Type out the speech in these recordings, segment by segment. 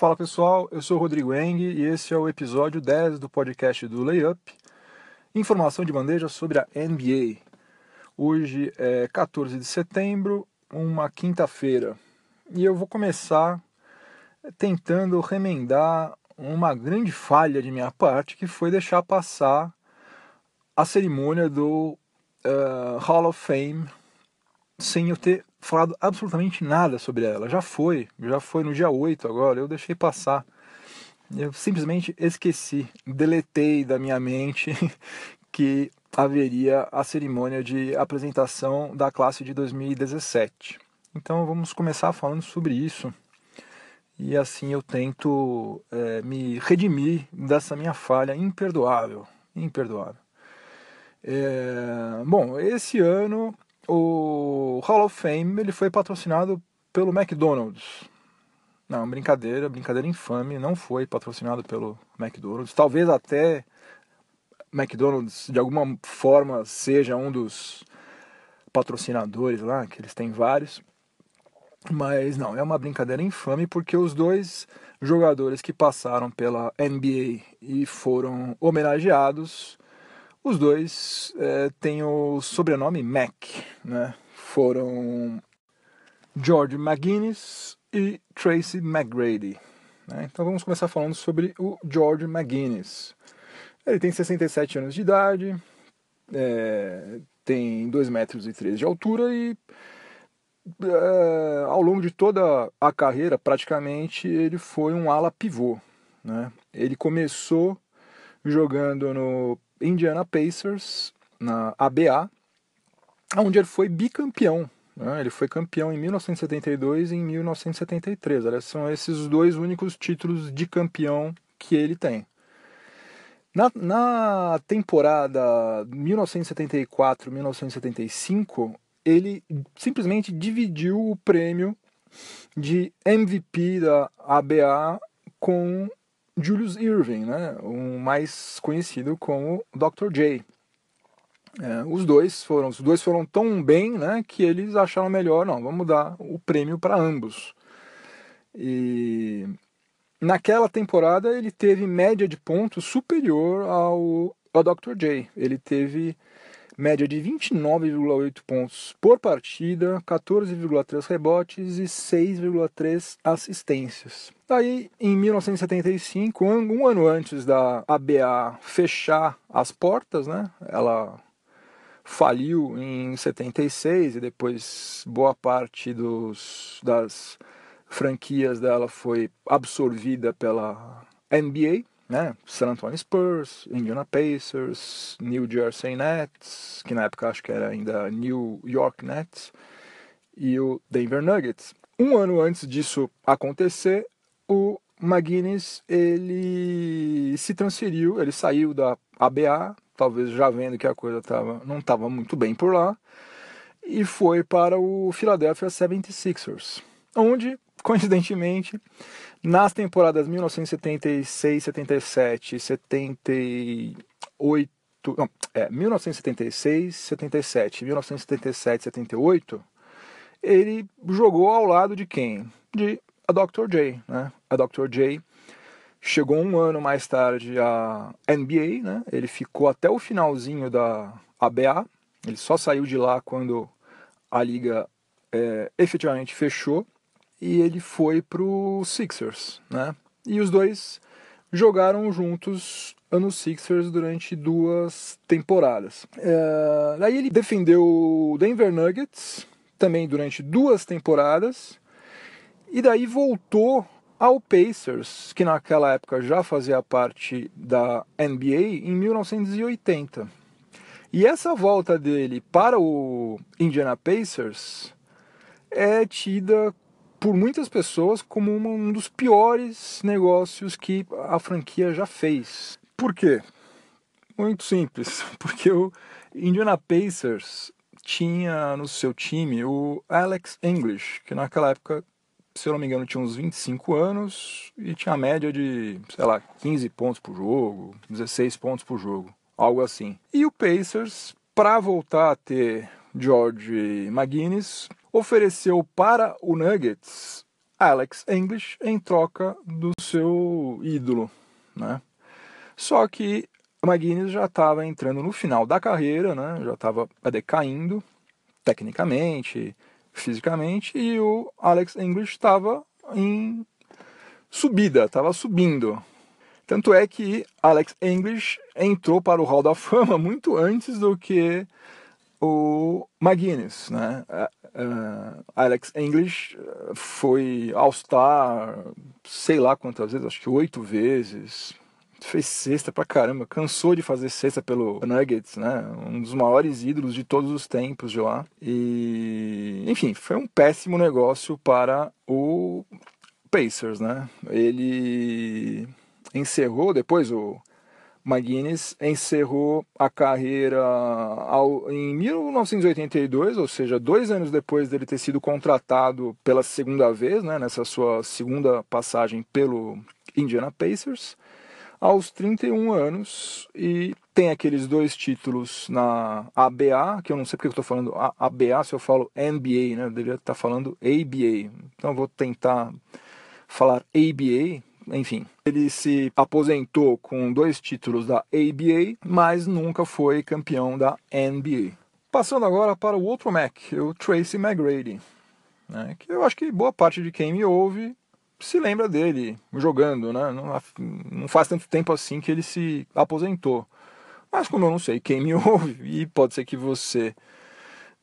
Fala pessoal, eu sou Rodrigo Eng e esse é o episódio 10 do podcast do Layup. Informação de bandeja sobre a NBA. Hoje é 14 de setembro, uma quinta-feira, e eu vou começar tentando remendar uma grande falha de minha parte que foi deixar passar a cerimônia do uh, Hall of Fame sem eu ter falado absolutamente nada sobre ela. Já foi, já foi no dia 8 agora, eu deixei passar. Eu simplesmente esqueci, deletei da minha mente que haveria a cerimônia de apresentação da classe de 2017. Então vamos começar falando sobre isso. E assim eu tento é, me redimir dessa minha falha imperdoável. Imperdoável. É, bom, esse ano o Hall of Fame ele foi patrocinado pelo McDonald's. Não, brincadeira, brincadeira infame, não foi patrocinado pelo McDonald's. Talvez até McDonald's de alguma forma seja um dos patrocinadores lá, que eles têm vários. Mas não, é uma brincadeira infame porque os dois jogadores que passaram pela NBA e foram homenageados os dois é, têm o sobrenome Mac, né? Foram George McGuinness e Tracy McGrady. Né? Então vamos começar falando sobre o George McGuinness. Ele tem 67 anos de idade, é, tem 2 metros e 3 de altura e é, ao longo de toda a carreira, praticamente, ele foi um ala pivô. Né? Ele começou jogando no Indiana Pacers, na ABA, onde ele foi bicampeão. Né? Ele foi campeão em 1972 e em 1973. Aliás, são esses dois únicos títulos de campeão que ele tem. Na, na temporada 1974-1975, ele simplesmente dividiu o prêmio de MVP da ABA com Julius Irving, né, o mais conhecido como Dr. J. É, os dois foram, os dois foram tão bem, né, que eles acharam melhor, não, vamos dar o prêmio para ambos. E naquela temporada ele teve média de pontos superior ao, ao Dr. J. Ele teve média de 29,8 pontos por partida, 14,3 rebotes e 6,3 assistências. Daí, em 1975, um ano antes da ABA fechar as portas, né, ela faliu em 76 e depois boa parte dos, das franquias dela foi absorvida pela NBA né? San Antonio Spurs, Indiana Pacers, New Jersey Nets, que na época acho que era ainda New York Nets, e o Denver Nuggets. Um ano antes disso acontecer, o McGuinness ele se transferiu, ele saiu da ABA, talvez já vendo que a coisa tava, não estava muito bem por lá, e foi para o Philadelphia 76ers, onde, coincidentemente, nas temporadas 1976, 77, 78, não, é, 1976, 77, 1977, 78, ele jogou ao lado de quem? De a Dr. J, né? A Dr. J chegou um ano mais tarde à NBA, né? Ele ficou até o finalzinho da ABA. Ele só saiu de lá quando a liga é, efetivamente fechou e ele foi pro Sixers, né? E os dois jogaram juntos no Sixers durante duas temporadas. É, daí ele defendeu o Denver Nuggets também durante duas temporadas e daí voltou ao Pacers, que naquela época já fazia parte da NBA, em 1980. E essa volta dele para o Indiana Pacers é tida por muitas pessoas como um dos piores negócios que a franquia já fez. Por quê? Muito simples, porque o Indiana Pacers tinha no seu time o Alex English, que naquela época, se eu não me engano, tinha uns 25 anos e tinha a média de, sei lá, 15 pontos por jogo, 16 pontos por jogo, algo assim. E o Pacers, para voltar a ter George McGuinness, ofereceu para o Nuggets Alex English em troca do seu ídolo, né? Só que McGuinness já estava entrando no final da carreira, né? Já estava decaindo tecnicamente, fisicamente, e o Alex English estava em subida, estava subindo. Tanto é que Alex English entrou para o Hall da Fama muito antes do que o McGuinness, né? Uh, Alex English foi All-Star, sei lá quantas vezes, acho que oito vezes. Fez cesta pra caramba, cansou de fazer cesta pelo Nuggets, né? Um dos maiores ídolos de todos os tempos de lá. E, enfim, foi um péssimo negócio para o Pacers, né? Ele encerrou depois o McGuinness encerrou a carreira ao, em 1982, ou seja, dois anos depois dele ter sido contratado pela segunda vez, né, nessa sua segunda passagem pelo Indiana Pacers, aos 31 anos e tem aqueles dois títulos na ABA, que eu não sei porque eu estou falando ABA se eu falo NBA, né, eu deveria estar falando ABA, então vou tentar falar ABA, enfim, ele se aposentou com dois títulos da ABA, mas nunca foi campeão da NBA. Passando agora para o outro Mac, o Tracy McGrady, né, que eu acho que boa parte de quem me ouve se lembra dele jogando, né? Não, não faz tanto tempo assim que ele se aposentou. Mas como eu não sei quem me ouve, e pode ser que você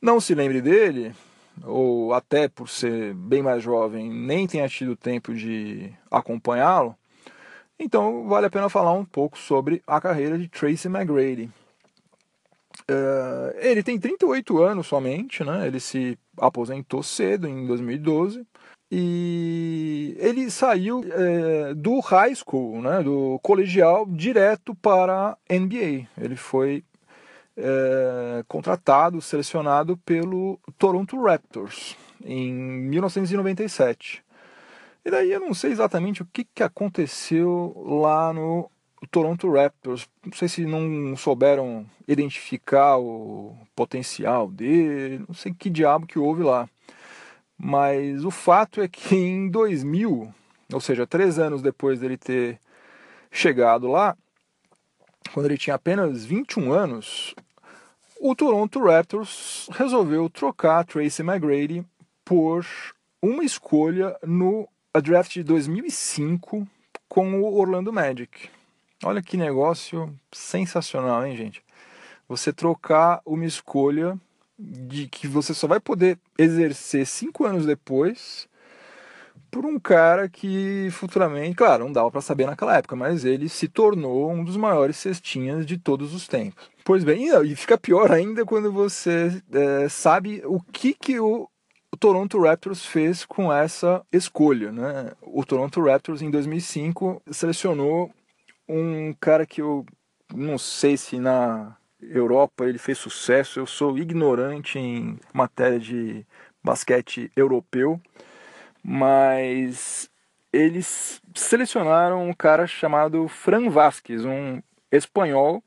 não se lembre dele, ou até por ser bem mais jovem, nem tenha tido tempo de acompanhá-lo, então vale a pena falar um pouco sobre a carreira de Tracy McGrady. Uh, ele tem 38 anos somente, né? ele se aposentou cedo, em 2012, e ele saiu é, do high school, né, do colegial, direto para a NBA. Ele foi é, contratado, selecionado pelo Toronto Raptors em 1997. E daí eu não sei exatamente o que, que aconteceu lá no Toronto Raptors. Não sei se não souberam identificar o potencial dele, não sei que diabo que houve lá. Mas o fato é que em 2000, ou seja, três anos depois dele ter chegado lá, quando ele tinha apenas 21 anos, o Toronto Raptors resolveu trocar Tracy McGrady por uma escolha no draft de 2005 com o Orlando Magic. Olha que negócio sensacional, hein, gente? Você trocar uma escolha de que você só vai poder exercer cinco anos depois por um cara que futuramente, claro, não dava para saber naquela época, mas ele se tornou um dos maiores cestinhas de todos os tempos. Pois bem, e fica pior ainda quando você é, sabe o que, que o Toronto Raptors fez com essa escolha. Né? O Toronto Raptors, em 2005, selecionou um cara que eu não sei se na Europa ele fez sucesso, eu sou ignorante em matéria de basquete europeu, mas eles selecionaram um cara chamado Fran Vasquez, um espanhol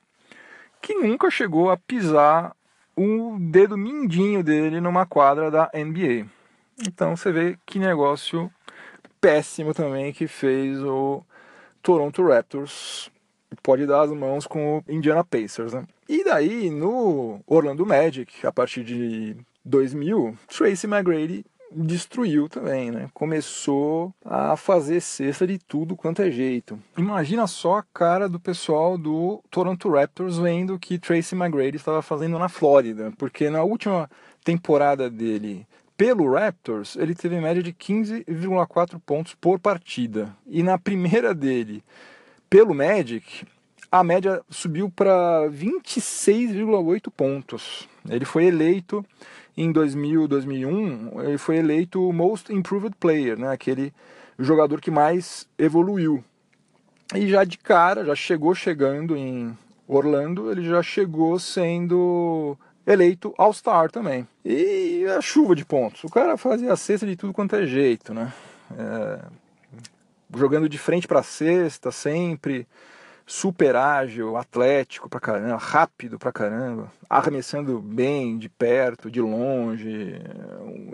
que nunca chegou a pisar o dedo mindinho dele numa quadra da NBA. Então você vê que negócio péssimo também que fez o Toronto Raptors. Pode dar as mãos com o Indiana Pacers, né? E daí, no Orlando Magic, a partir de 2000, Tracy McGrady destruiu também, né? Começou a fazer cesta de tudo quanto é jeito. Imagina só a cara do pessoal do Toronto Raptors vendo que Tracy McGrady estava fazendo na Flórida, porque na última temporada dele pelo Raptors, ele teve média de 15,4 pontos por partida. E na primeira dele pelo Magic, a média subiu para 26,8 pontos. Ele foi eleito em 2000, 2001, ele foi eleito o Most Improved Player, né? aquele jogador que mais evoluiu. E já de cara, já chegou chegando em Orlando, ele já chegou sendo eleito All-Star também. E a chuva de pontos. O cara fazia a cesta de tudo quanto é jeito, né? É, jogando de frente para a cesta sempre super ágil, atlético pra caramba, rápido pra caramba, arremessando bem de perto, de longe,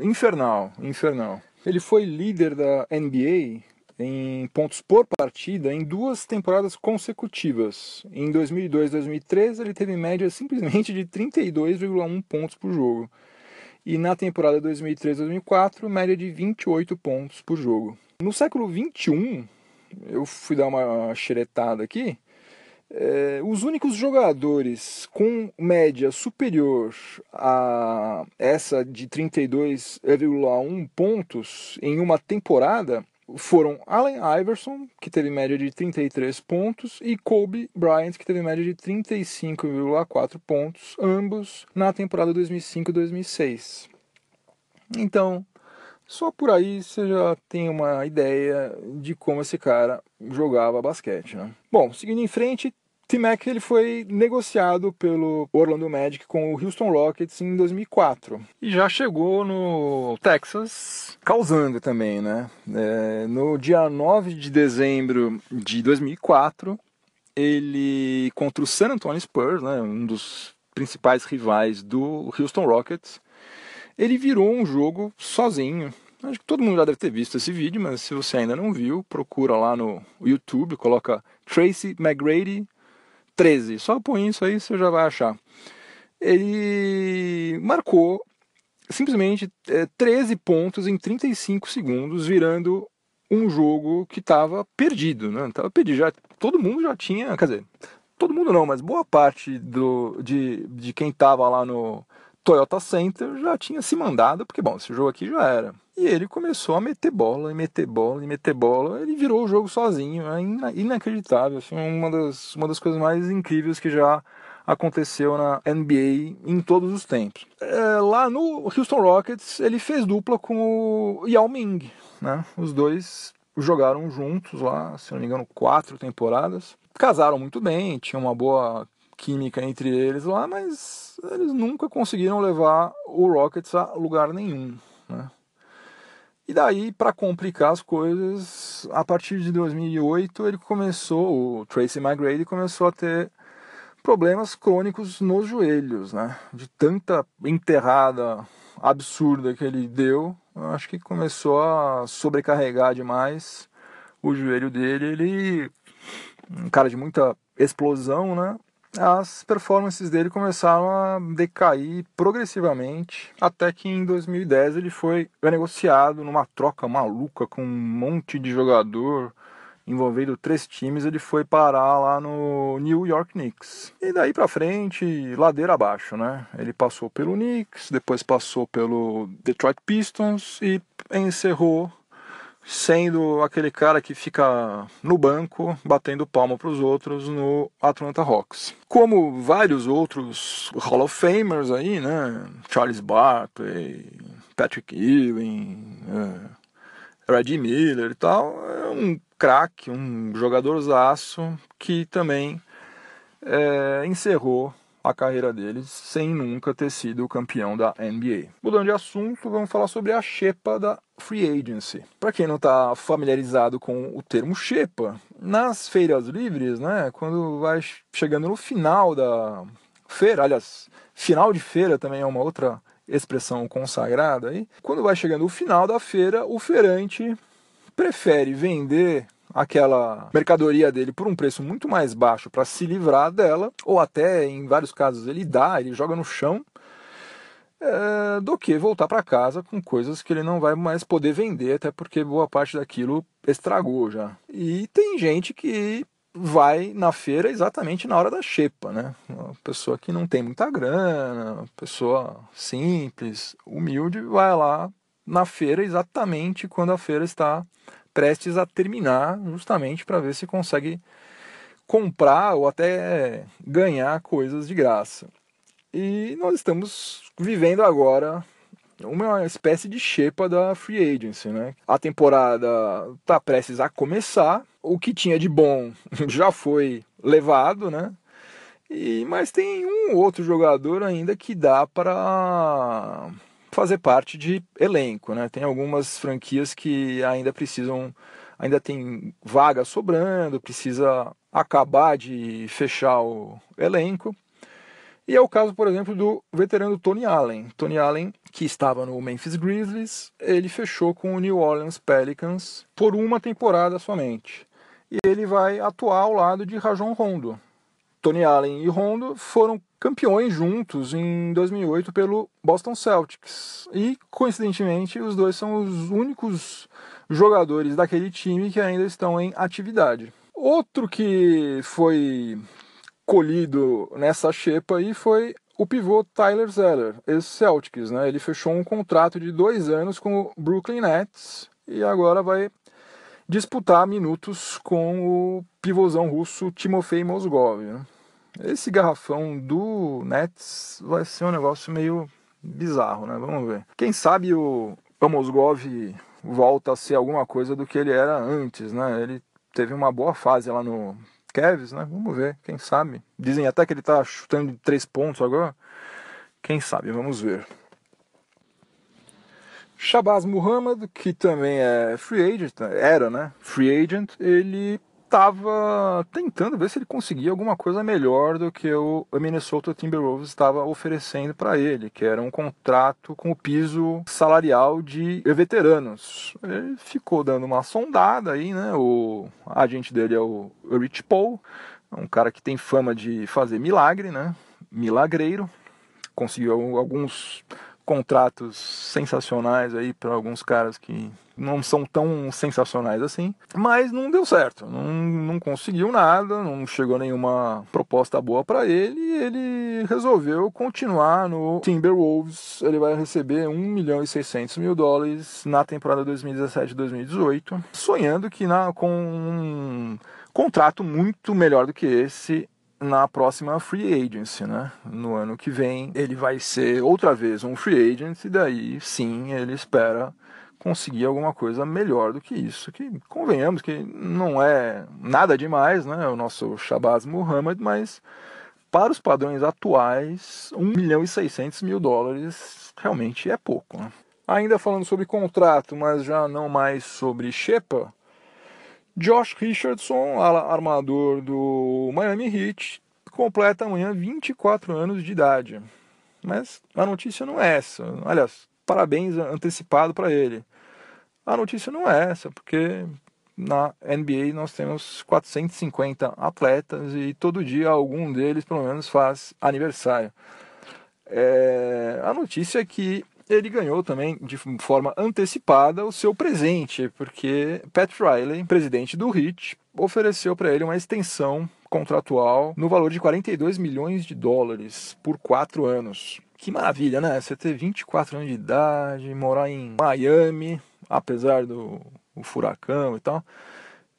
infernal, infernal. ele foi líder da NBA em pontos por partida em duas temporadas consecutivas. Em 2002 e 2003 ele teve média simplesmente de 32,1 pontos por jogo. E na temporada 2003-2004, média de 28 pontos por jogo. No século 21, eu fui dar uma xeretada aqui, é, os únicos jogadores com média superior a essa de 32,1 pontos em uma temporada foram Allen Iverson, que teve média de 33 pontos, e Kobe Bryant, que teve média de 35,4 pontos, ambos na temporada 2005-2006. Então, só por aí você já tem uma ideia de como esse cara jogava basquete. Né? Bom, seguindo em frente, T-Mac ele foi negociado pelo Orlando Magic com o Houston Rockets em 2004 e já chegou no Texas causando também, né? É, no dia 9 de dezembro de 2004 ele contra o San Antonio Spurs, né, um dos principais rivais do Houston Rockets, ele virou um jogo sozinho. Acho que todo mundo já deve ter visto esse vídeo, mas se você ainda não viu, procura lá no YouTube, coloca Tracy McGrady 13. Só põe isso aí, você já vai achar. Ele marcou simplesmente é, 13 pontos em 35 segundos, virando um jogo que estava perdido, né? Tava perdido. Já, todo mundo já tinha, quer dizer, todo mundo não, mas boa parte do, de, de quem estava lá no Toyota Center já tinha se mandado, porque bom, esse jogo aqui já era. E ele começou a meter bola, e meter bola, e meter bola. Ele virou o jogo sozinho. É inacreditável. Assim, uma, das, uma das coisas mais incríveis que já aconteceu na NBA em todos os tempos. É, lá no Houston Rockets, ele fez dupla com o Yao Ming. Né? Os dois jogaram juntos lá, se não me engano, quatro temporadas. Casaram muito bem, tinha uma boa química entre eles lá, mas eles nunca conseguiram levar o Rockets a lugar nenhum. Né? E daí, para complicar as coisas, a partir de 2008 ele começou, o Tracy McGrady começou a ter problemas crônicos nos joelhos, né? De tanta enterrada absurda que ele deu, acho que começou a sobrecarregar demais o joelho dele. Ele, um cara de muita explosão, né? As performances dele começaram a decair progressivamente, até que em 2010 ele foi negociado numa troca maluca com um monte de jogador envolvendo três times, ele foi parar lá no New York Knicks. E daí para frente, ladeira abaixo, né? Ele passou pelo Knicks, depois passou pelo Detroit Pistons e encerrou sendo aquele cara que fica no banco batendo palma para os outros no Atlanta Hawks. Como vários outros Hall of Famers aí, né? Charles Barkley, Patrick Ewing, é, Reggie Miller e tal, é um craque, um jogador zaço que também é, encerrou a carreira deles sem nunca ter sido campeão da NBA. Mudando de assunto, vamos falar sobre a Shepa da Free Agency. Para quem não está familiarizado com o termo Shepa, nas feiras livres, né, quando vai chegando no final da feira, aliás, final de feira também é uma outra expressão consagrada aí. Quando vai chegando o final da feira, o feirante prefere vender aquela mercadoria dele por um preço muito mais baixo para se livrar dela, ou até em vários casos ele dá, ele joga no chão, é, do que voltar para casa com coisas que ele não vai mais poder vender, até porque boa parte daquilo estragou já. E tem gente que vai na feira exatamente na hora da xepa, né? Uma pessoa que não tem muita grana, pessoa simples, humilde, vai lá na feira exatamente quando a feira está prestes a terminar, justamente para ver se consegue comprar ou até ganhar coisas de graça. E nós estamos vivendo agora uma espécie de xepa da free agency, né? A temporada está prestes a começar, o que tinha de bom já foi levado, né? E, mas tem um outro jogador ainda que dá para fazer parte de elenco, né? Tem algumas franquias que ainda precisam, ainda tem vaga sobrando, precisa acabar de fechar o elenco. E é o caso, por exemplo, do veterano Tony Allen. Tony Allen, que estava no Memphis Grizzlies, ele fechou com o New Orleans Pelicans por uma temporada somente. E ele vai atuar ao lado de Rajon Rondo. Tony Allen e Rondo foram campeões juntos em 2008 pelo Boston Celtics. E, coincidentemente, os dois são os únicos jogadores daquele time que ainda estão em atividade. Outro que foi colhido nessa xepa aí foi o pivô Tyler Zeller, ex-Celtics. Né? Ele fechou um contrato de dois anos com o Brooklyn Nets e agora vai disputar minutos com o pivôzão russo Timofei Mozgov. Né? Esse garrafão do Nets vai ser um negócio meio bizarro, né? Vamos ver. Quem sabe o Mozgov volta a ser alguma coisa do que ele era antes, né? Ele teve uma boa fase lá no Cavs, né? Vamos ver, quem sabe. Dizem até que ele tá chutando de três pontos agora. Quem sabe, vamos ver. Shabazz Muhammad, que também é free agent, era, né? Free agent, ele estava tentando ver se ele conseguia alguma coisa melhor do que o Minnesota Timberwolves estava oferecendo para ele, que era um contrato com o piso salarial de veteranos. Ele ficou dando uma sondada aí, né? O agente dele é o Rich Paul, um cara que tem fama de fazer milagre, né? Milagreiro. Conseguiu alguns contratos sensacionais aí para alguns caras que não são tão sensacionais assim, mas não deu certo, não, não conseguiu nada, não chegou nenhuma proposta boa para ele e ele resolveu continuar no Timberwolves. Ele vai receber 1 milhão e 600 mil dólares na temporada 2017-2018, sonhando que na, com um contrato muito melhor do que esse na próxima free agency, né? No ano que vem ele vai ser outra vez um free agent e daí sim ele espera conseguir alguma coisa melhor do que isso. Que convenhamos que não é nada demais, né? O nosso Shabazz Muhammad, mas para os padrões atuais, 1 milhão e 600 mil dólares realmente é pouco. Né? Ainda falando sobre contrato, mas já não mais sobre Shepa, Josh Richardson, armador do Miami Heat, completa amanhã 24 anos de idade. Mas a notícia não é essa. Aliás, parabéns antecipado para ele. A notícia não é essa, porque na NBA nós temos 450 atletas e todo dia algum deles pelo menos faz aniversário. É, a notícia é que ele ganhou também de forma antecipada o seu presente, porque Pat Riley, presidente do Heat, ofereceu para ele uma extensão contratual no valor de 42 milhões de dólares por quatro anos. Que maravilha, né? Você ter 24 anos de idade, morar em Miami, apesar do furacão e tal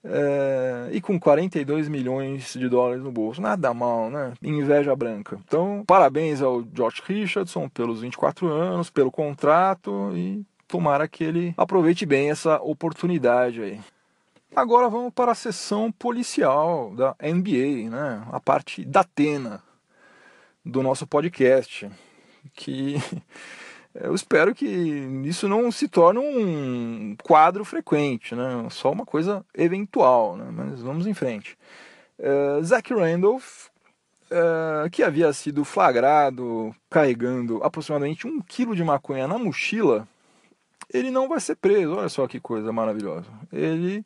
é, e com 42 milhões de dólares no bolso. Nada mal, né? Inveja branca. Então, parabéns ao Josh Richardson pelos 24 anos, pelo contrato e tomara que ele aproveite bem essa oportunidade aí. Agora vamos para a sessão policial da NBA, né? A parte da Atena do nosso podcast, que eu espero que isso não se torne um quadro frequente, né? só uma coisa eventual, né? mas vamos em frente. Uh, Zach Randolph, uh, que havia sido flagrado carregando aproximadamente um quilo de maconha na mochila, ele não vai ser preso. Olha só que coisa maravilhosa. Ele,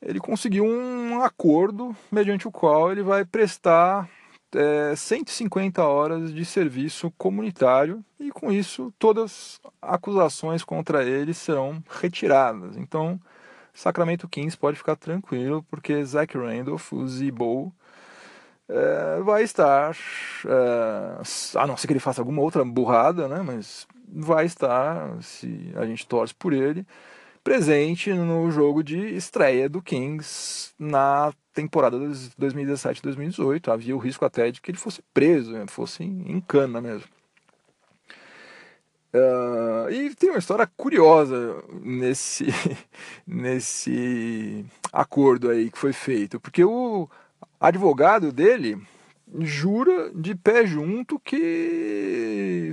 ele conseguiu um acordo mediante o qual ele vai prestar é, 150 horas de serviço comunitário e com isso todas as acusações contra ele serão retiradas. Então, Sacramento Kings pode ficar tranquilo porque Zach Randolph, o Zibo, é, vai estar, é, a não ser que ele faça alguma outra burrada, né, mas vai estar, se a gente torce por ele, presente no jogo de estreia do Kings na temporada de 2017-2018. Havia o risco até de que ele fosse preso, né? fosse em cana mesmo. Uh, e tem uma história curiosa nesse, nesse acordo aí que foi feito, porque o advogado dele jura de pé junto que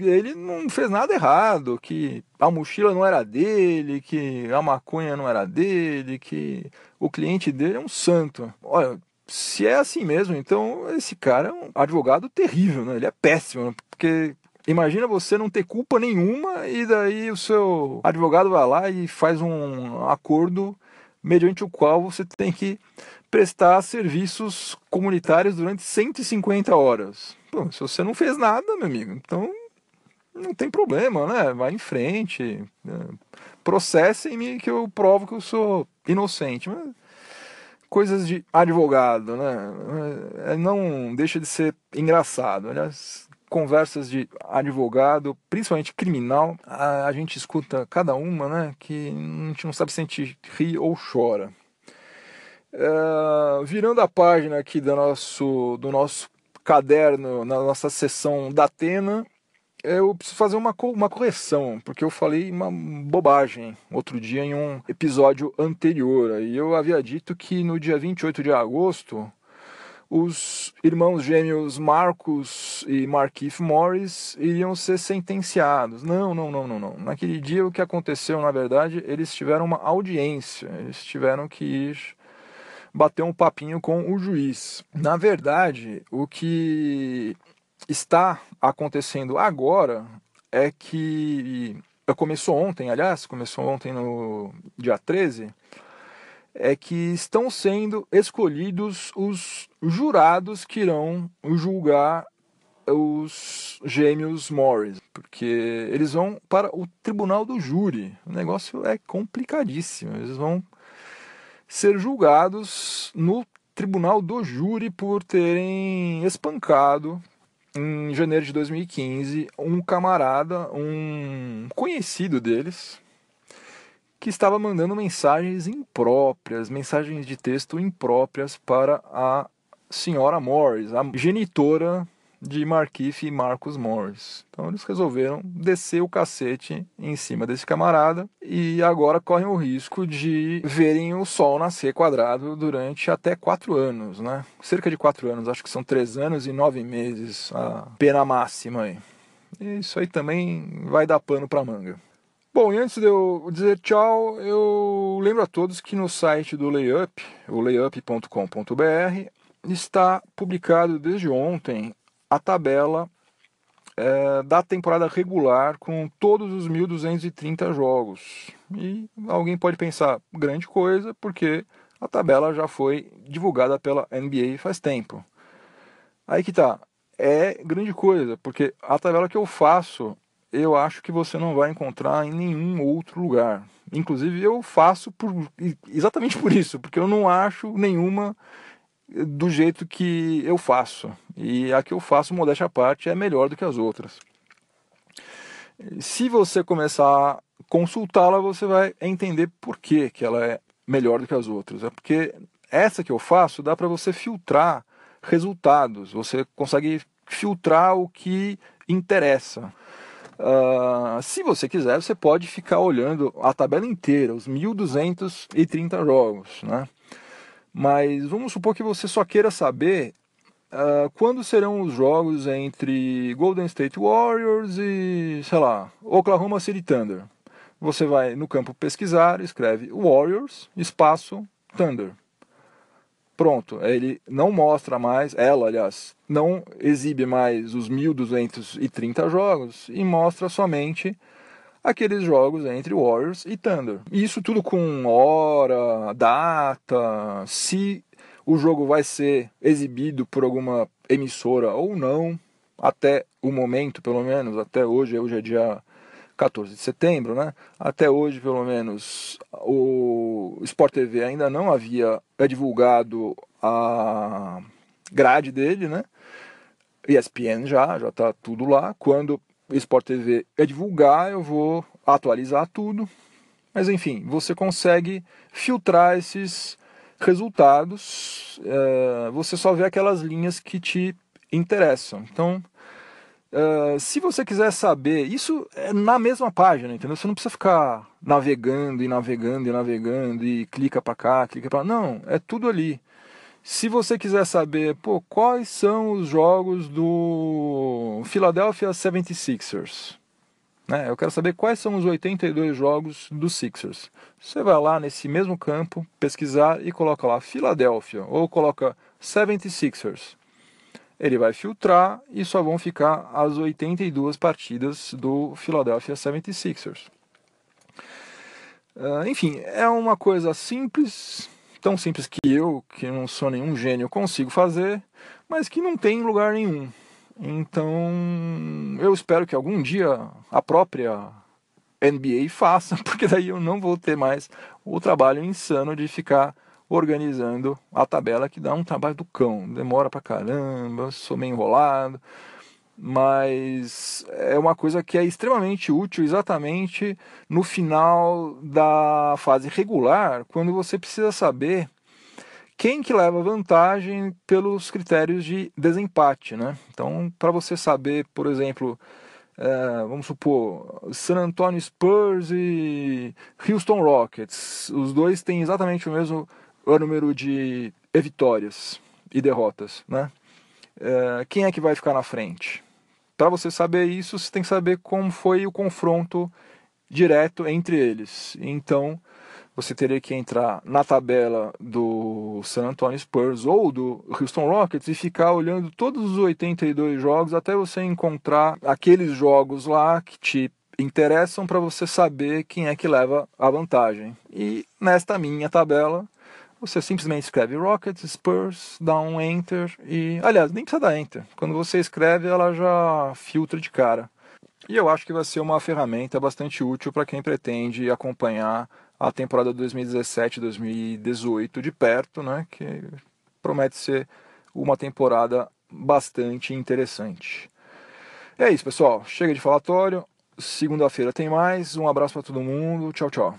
ele não fez nada errado, que a mochila não era dele, que a maconha não era dele, que o cliente dele é um santo. Olha, se é assim mesmo, então esse cara é um advogado terrível, né? Ele é péssimo, porque imagina você não ter culpa nenhuma e daí o seu advogado vai lá e faz um acordo mediante o qual você tem que prestar serviços comunitários durante 150 horas. Bom, se você não fez nada, meu amigo, então não tem problema, né? Vai em frente, né? processem-me que eu provo que eu sou inocente. Mas coisas de advogado, né? É, não deixa de ser engraçado. Aliás, conversas de advogado, principalmente criminal, a gente escuta cada uma, né? Que a gente não sabe se a gente ri ou chora. Uh, virando a página aqui do nosso, do nosso caderno, na nossa sessão da Atena, eu preciso fazer uma, uma correção, porque eu falei uma bobagem outro dia em um episódio anterior. E eu havia dito que no dia 28 de agosto, os irmãos gêmeos Marcos e Marquise Morris iriam ser sentenciados. Não, não, não, não, não. Naquele dia o que aconteceu, na verdade, eles tiveram uma audiência. Eles tiveram que ir bater um papinho com o juiz. Na verdade, o que está acontecendo agora é que começou ontem, aliás, começou ontem no dia 13, é que estão sendo escolhidos os jurados que irão julgar os gêmeos Morris, porque eles vão para o tribunal do júri. O negócio é complicadíssimo. Eles vão ser julgados no tribunal do júri por terem espancado em janeiro de 2015, um camarada, um conhecido deles, que estava mandando mensagens impróprias, mensagens de texto impróprias para a senhora Morris, a genitora de Marquife e Marcos Morris. Então eles resolveram descer o cacete em cima desse camarada e agora correm o risco de verem o Sol nascer quadrado durante até quatro anos, né? Cerca de quatro anos, acho que são três anos e nove meses a pena máxima aí. E isso aí também vai dar pano para manga. Bom, e antes de eu dizer tchau, eu lembro a todos que no site do Layup, o layup.com.br, está publicado desde ontem a tabela é, da temporada regular com todos os 1.230 jogos. E alguém pode pensar, grande coisa, porque a tabela já foi divulgada pela NBA faz tempo. Aí que tá, é grande coisa, porque a tabela que eu faço, eu acho que você não vai encontrar em nenhum outro lugar. Inclusive eu faço por, exatamente por isso, porque eu não acho nenhuma do jeito que eu faço. E a que eu faço, modéstia à parte, é melhor do que as outras. Se você começar a consultá-la, você vai entender por que, que ela é melhor do que as outras. É porque essa que eu faço dá para você filtrar resultados, você consegue filtrar o que interessa. Uh, se você quiser, você pode ficar olhando a tabela inteira, os 1.230 jogos. Né? Mas vamos supor que você só queira saber uh, quando serão os jogos entre Golden State Warriors e, sei lá, Oklahoma City Thunder. Você vai no campo pesquisar, escreve Warriors, espaço, Thunder. Pronto, ele não mostra mais, ela, aliás, não exibe mais os 1230 jogos e mostra somente aqueles jogos entre Warriors e Thunder. Isso tudo com hora, data, se o jogo vai ser exibido por alguma emissora ou não, até o momento, pelo menos, até hoje, hoje é dia 14 de setembro, né? Até hoje, pelo menos, o Sport TV ainda não havia divulgado a grade dele, né? ESPN já, já está tudo lá. Quando Sport TV é divulgar, eu vou atualizar tudo. Mas enfim, você consegue filtrar esses resultados. É, você só vê aquelas linhas que te interessam. Então, é, se você quiser saber, isso é na mesma página, entendeu? Você não precisa ficar navegando e navegando e navegando e clica para cá, clica para não, é tudo ali. Se você quiser saber, pô, quais são os jogos do Philadelphia 76ers? Né? Eu quero saber quais são os 82 jogos dos Sixers. Você vai lá nesse mesmo campo, pesquisar e coloca lá Filadélfia ou coloca 76ers. Ele vai filtrar e só vão ficar as 82 partidas do Philadelphia 76ers. Uh, enfim, é uma coisa simples, tão simples que eu, que não sou nenhum gênio, consigo fazer, mas que não tem lugar nenhum. Então, eu espero que algum dia a própria NBA faça, porque daí eu não vou ter mais o trabalho insano de ficar organizando a tabela, que dá um trabalho do cão. Demora pra caramba, sou meio enrolado, mas é uma coisa que é extremamente útil exatamente no final da fase regular, quando você precisa saber quem que leva vantagem pelos critérios de desempate, né? Então, para você saber, por exemplo, é, vamos supor, San Antonio Spurs e Houston Rockets, os dois têm exatamente o mesmo número de vitórias e derrotas, né? É, quem é que vai ficar na frente? Para você saber isso, você tem que saber como foi o confronto direto entre eles. Então, você teria que entrar na tabela do San Antonio Spurs ou do Houston Rockets e ficar olhando todos os 82 jogos até você encontrar aqueles jogos lá que te interessam para você saber quem é que leva a vantagem. E nesta minha tabela, você simplesmente escreve Rockets, Spurs, dá um Enter e. Aliás, nem precisa dar Enter. Quando você escreve, ela já filtra de cara. E eu acho que vai ser uma ferramenta bastante útil para quem pretende acompanhar a temporada 2017-2018 de perto, né, que promete ser uma temporada bastante interessante. É isso, pessoal. Chega de falatório. Segunda-feira tem mais. Um abraço para todo mundo. Tchau, tchau.